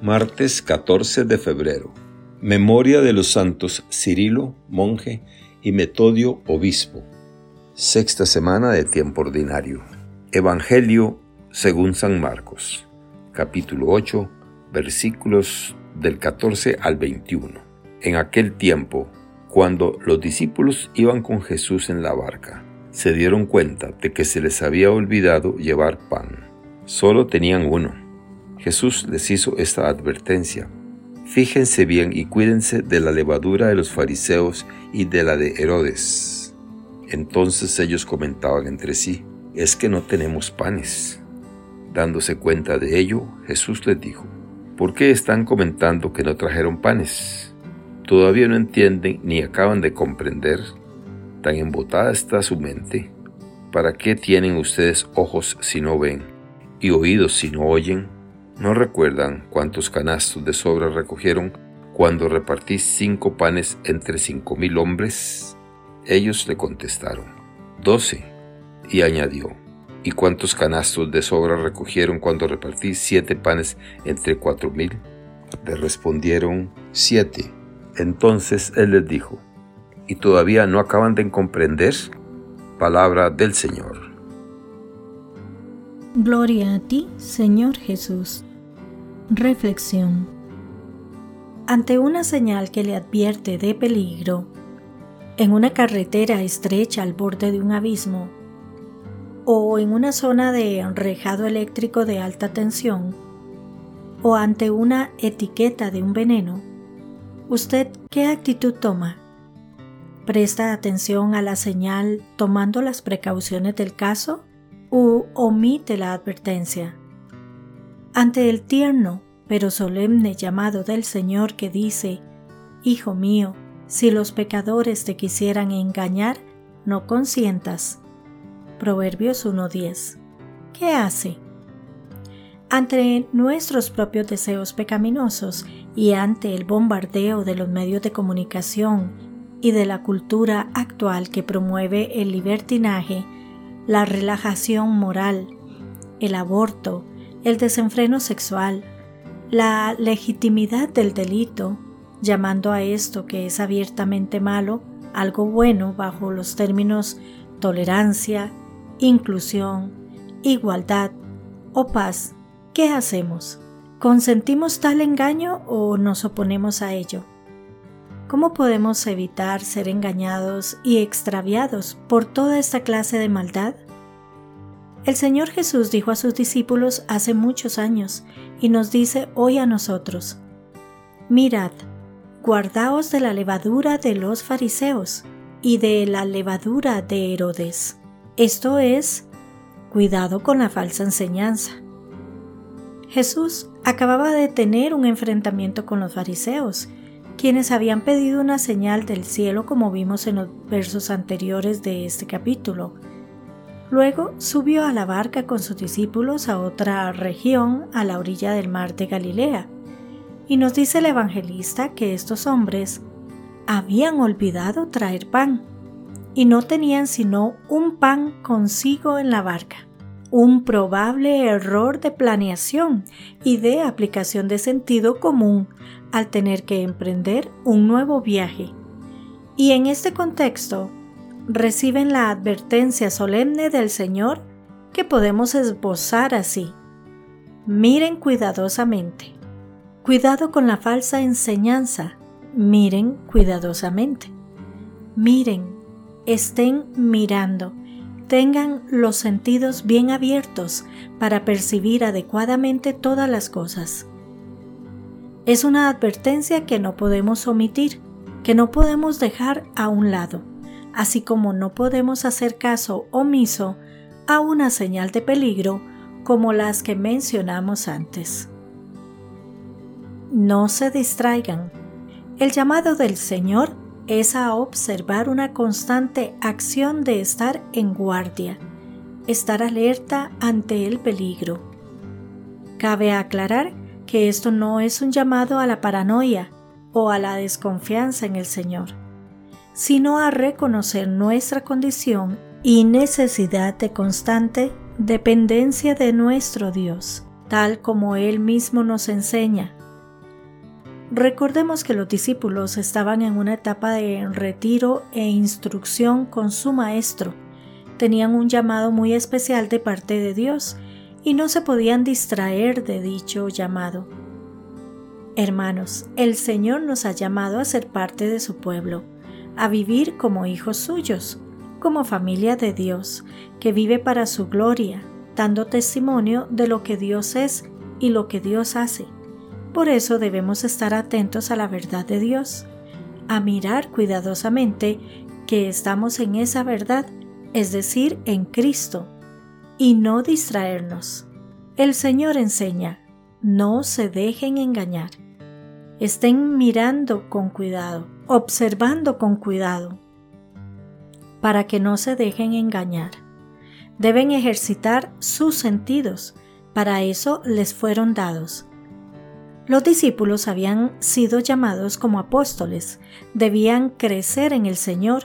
Martes 14 de febrero. Memoria de los santos Cirilo, monje, y Metodio, obispo. Sexta semana de tiempo ordinario. Evangelio según San Marcos, capítulo 8, versículos del 14 al 21. En aquel tiempo, cuando los discípulos iban con Jesús en la barca, se dieron cuenta de que se les había olvidado llevar pan. Solo tenían uno Jesús les hizo esta advertencia. Fíjense bien y cuídense de la levadura de los fariseos y de la de Herodes. Entonces ellos comentaban entre sí, es que no tenemos panes. Dándose cuenta de ello, Jesús les dijo, ¿por qué están comentando que no trajeron panes? ¿Todavía no entienden ni acaban de comprender? Tan embotada está su mente. ¿Para qué tienen ustedes ojos si no ven y oídos si no oyen? ¿No recuerdan cuántos canastos de sobra recogieron cuando repartí cinco panes entre cinco mil hombres? Ellos le contestaron, doce. Y añadió, ¿y cuántos canastos de sobra recogieron cuando repartí siete panes entre cuatro mil? Le respondieron, siete. Entonces él les dijo, ¿y todavía no acaban de comprender? Palabra del Señor. Gloria a ti, Señor Jesús. Reflexión. Ante una señal que le advierte de peligro, en una carretera estrecha al borde de un abismo, o en una zona de enrejado eléctrico de alta tensión, o ante una etiqueta de un veneno, ¿usted qué actitud toma? ¿Presta atención a la señal tomando las precauciones del caso o omite la advertencia? Ante el tierno pero solemne llamado del Señor que dice, Hijo mío, si los pecadores te quisieran engañar, no consientas. Proverbios 1.10. ¿Qué hace? Ante nuestros propios deseos pecaminosos y ante el bombardeo de los medios de comunicación y de la cultura actual que promueve el libertinaje, la relajación moral, el aborto, el desenfreno sexual, la legitimidad del delito, llamando a esto que es abiertamente malo algo bueno bajo los términos tolerancia, inclusión, igualdad o paz, ¿qué hacemos? ¿Consentimos tal engaño o nos oponemos a ello? ¿Cómo podemos evitar ser engañados y extraviados por toda esta clase de maldad? El Señor Jesús dijo a sus discípulos hace muchos años y nos dice hoy a nosotros, Mirad, guardaos de la levadura de los fariseos y de la levadura de Herodes. Esto es, cuidado con la falsa enseñanza. Jesús acababa de tener un enfrentamiento con los fariseos, quienes habían pedido una señal del cielo como vimos en los versos anteriores de este capítulo, Luego subió a la barca con sus discípulos a otra región a la orilla del mar de Galilea. Y nos dice el evangelista que estos hombres habían olvidado traer pan y no tenían sino un pan consigo en la barca. Un probable error de planeación y de aplicación de sentido común al tener que emprender un nuevo viaje. Y en este contexto, reciben la advertencia solemne del Señor que podemos esbozar así. Miren cuidadosamente. Cuidado con la falsa enseñanza. Miren cuidadosamente. Miren, estén mirando. Tengan los sentidos bien abiertos para percibir adecuadamente todas las cosas. Es una advertencia que no podemos omitir, que no podemos dejar a un lado así como no podemos hacer caso omiso a una señal de peligro como las que mencionamos antes. No se distraigan. El llamado del Señor es a observar una constante acción de estar en guardia, estar alerta ante el peligro. Cabe aclarar que esto no es un llamado a la paranoia o a la desconfianza en el Señor sino a reconocer nuestra condición y necesidad de constante dependencia de nuestro Dios, tal como Él mismo nos enseña, Recordemos que los discípulos estaban en una etapa de retiro e instrucción con su maestro. Tenían un llamado muy especial de parte de Dios y no se podían distraer de dicho llamado. Hermanos, el Señor nos ha llamado a ser parte de su pueblo, a vivir como hijos suyos, como familia de Dios, que vive para su gloria, dando testimonio de lo que Dios es y lo que Dios hace. Por eso debemos estar atentos a la verdad de Dios, a mirar cuidadosamente que estamos en esa verdad, es decir, en Cristo, y no distraernos. El Señor enseña, no se dejen engañar. Estén mirando con cuidado, observando con cuidado, para que no se dejen engañar. Deben ejercitar sus sentidos, para eso les fueron dados. Los discípulos habían sido llamados como apóstoles, debían crecer en el Señor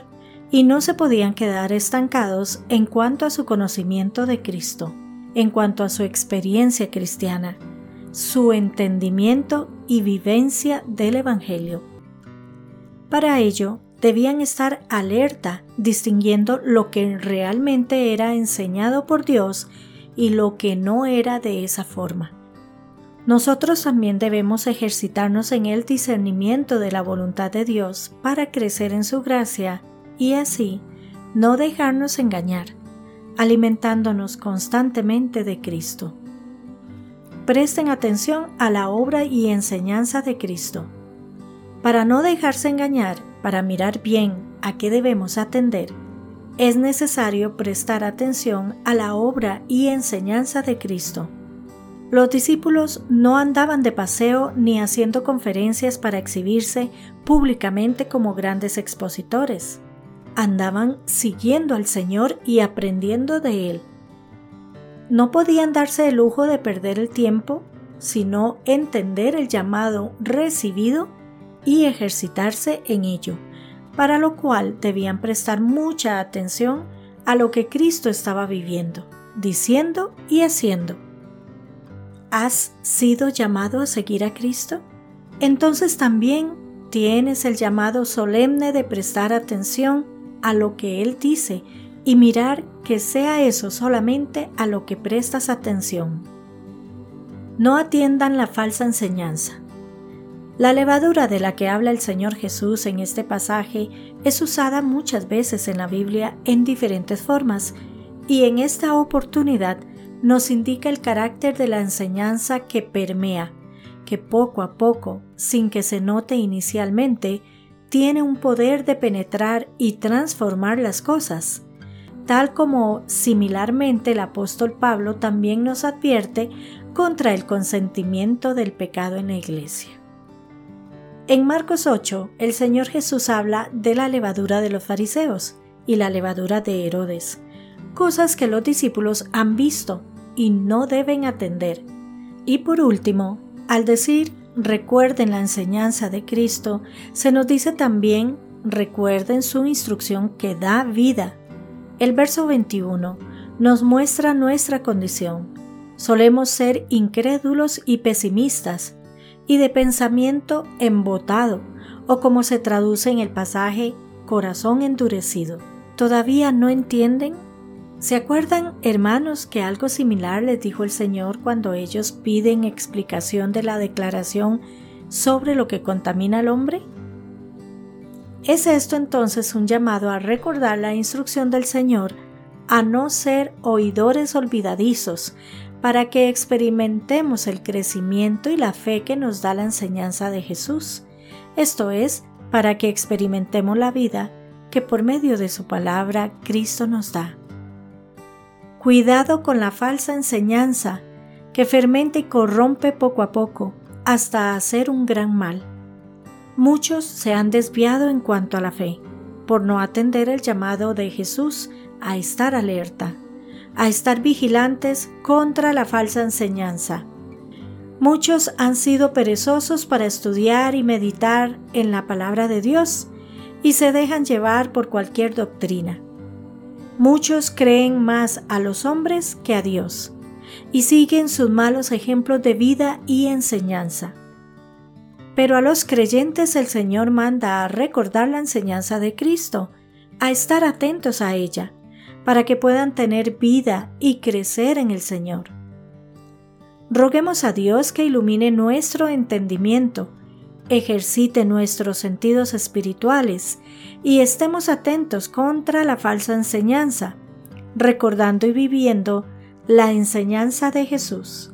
y no se podían quedar estancados en cuanto a su conocimiento de Cristo, en cuanto a su experiencia cristiana, su entendimiento y vivencia del Evangelio. Para ello, debían estar alerta, distinguiendo lo que realmente era enseñado por Dios y lo que no era de esa forma. Nosotros también debemos ejercitarnos en el discernimiento de la voluntad de Dios para crecer en su gracia y así no dejarnos engañar, alimentándonos constantemente de Cristo. Presten atención a la obra y enseñanza de Cristo. Para no dejarse engañar, para mirar bien a qué debemos atender, es necesario prestar atención a la obra y enseñanza de Cristo. Los discípulos no andaban de paseo ni haciendo conferencias para exhibirse públicamente como grandes expositores. Andaban siguiendo al Señor y aprendiendo de Él. No podían darse el lujo de perder el tiempo, sino entender el llamado recibido y ejercitarse en ello, para lo cual debían prestar mucha atención a lo que Cristo estaba viviendo, diciendo y haciendo. ¿Has sido llamado a seguir a Cristo? Entonces también tienes el llamado solemne de prestar atención a lo que Él dice y mirar que sea eso solamente a lo que prestas atención. No atiendan la falsa enseñanza. La levadura de la que habla el Señor Jesús en este pasaje es usada muchas veces en la Biblia en diferentes formas y en esta oportunidad nos indica el carácter de la enseñanza que permea, que poco a poco, sin que se note inicialmente, tiene un poder de penetrar y transformar las cosas, tal como similarmente el apóstol Pablo también nos advierte contra el consentimiento del pecado en la iglesia. En Marcos 8, el Señor Jesús habla de la levadura de los fariseos y la levadura de Herodes, cosas que los discípulos han visto y no deben atender. Y por último, al decir recuerden la enseñanza de Cristo, se nos dice también recuerden su instrucción que da vida. El verso 21 nos muestra nuestra condición. Solemos ser incrédulos y pesimistas y de pensamiento embotado, o como se traduce en el pasaje, corazón endurecido. ¿Todavía no entienden? ¿Se acuerdan, hermanos, que algo similar les dijo el Señor cuando ellos piden explicación de la declaración sobre lo que contamina al hombre? ¿Es esto entonces un llamado a recordar la instrucción del Señor a no ser oidores olvidadizos, para que experimentemos el crecimiento y la fe que nos da la enseñanza de Jesús? Esto es, para que experimentemos la vida que por medio de su palabra Cristo nos da. Cuidado con la falsa enseñanza que fermenta y corrompe poco a poco hasta hacer un gran mal. Muchos se han desviado en cuanto a la fe, por no atender el llamado de Jesús a estar alerta, a estar vigilantes contra la falsa enseñanza. Muchos han sido perezosos para estudiar y meditar en la palabra de Dios y se dejan llevar por cualquier doctrina. Muchos creen más a los hombres que a Dios y siguen sus malos ejemplos de vida y enseñanza. Pero a los creyentes el Señor manda a recordar la enseñanza de Cristo, a estar atentos a ella, para que puedan tener vida y crecer en el Señor. Roguemos a Dios que ilumine nuestro entendimiento, ejercite nuestros sentidos espirituales y estemos atentos contra la falsa enseñanza, recordando y viviendo la enseñanza de Jesús.